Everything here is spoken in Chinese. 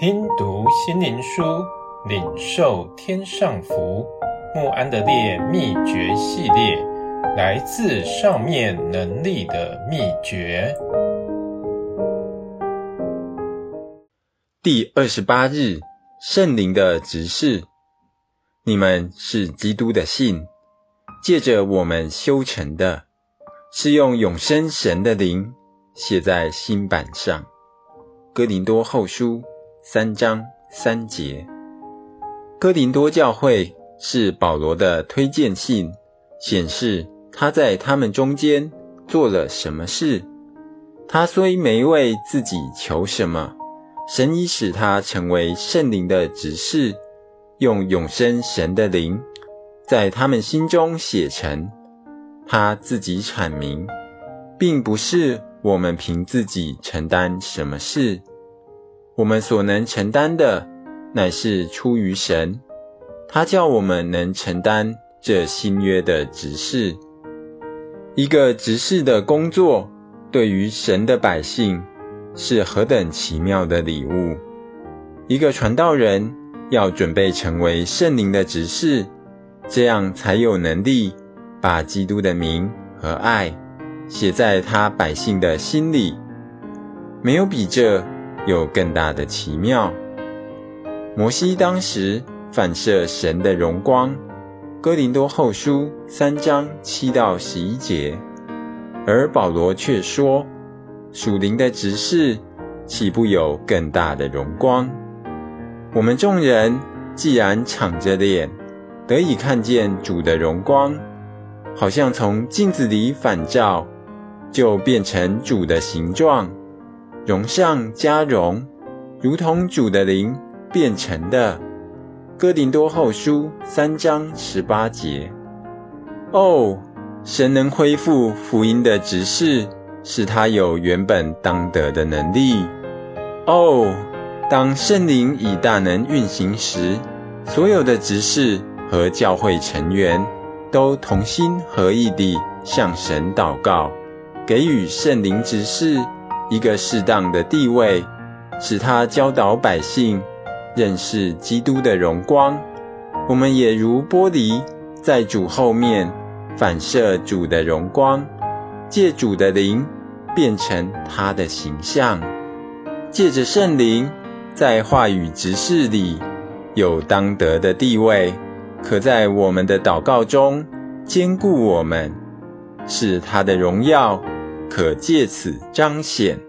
听读心灵书，领受天上福。穆安德烈秘诀系列，来自上面能力的秘诀。第二十八日，圣灵的指示。你们是基督的信，借着我们修成的，是用永生神的灵写在心版上。哥林多后书三章三节。哥林多教会是保罗的推荐信，显示他在他们中间做了什么事。他虽没为自己求什么，神已使他成为圣灵的执事，用永生神的灵在他们心中写成。他自己阐明，并不是我们凭自己承担什么事。我们所能承担的，乃是出于神。他叫我们能承担这新约的执事。一个执事的工作，对于神的百姓，是何等奇妙的礼物！一个传道人要准备成为圣灵的执事，这样才有能力把基督的名和爱写在他百姓的心里。没有比这有更大的奇妙。摩西当时反射神的荣光，哥林多后书三章七到十一节，而保罗却说，属灵的执事岂不有更大的荣光？我们众人既然敞着脸，得以看见主的荣光，好像从镜子里反照，就变成主的形状。荣上加荣，如同主的灵变成的。哥林多后书三章十八节。哦，神能恢复福音的执事，使他有原本当得的能力。哦，当圣灵以大能运行时，所有的执事和教会成员都同心合意地向神祷告，给予圣灵执事。一个适当的地位，使他教导百姓认识基督的荣光。我们也如玻璃，在主后面反射主的荣光，借主的灵变成他的形象。借着圣灵，在话语执事里有当得的地位，可在我们的祷告中坚固我们，使他的荣耀。可借此彰显。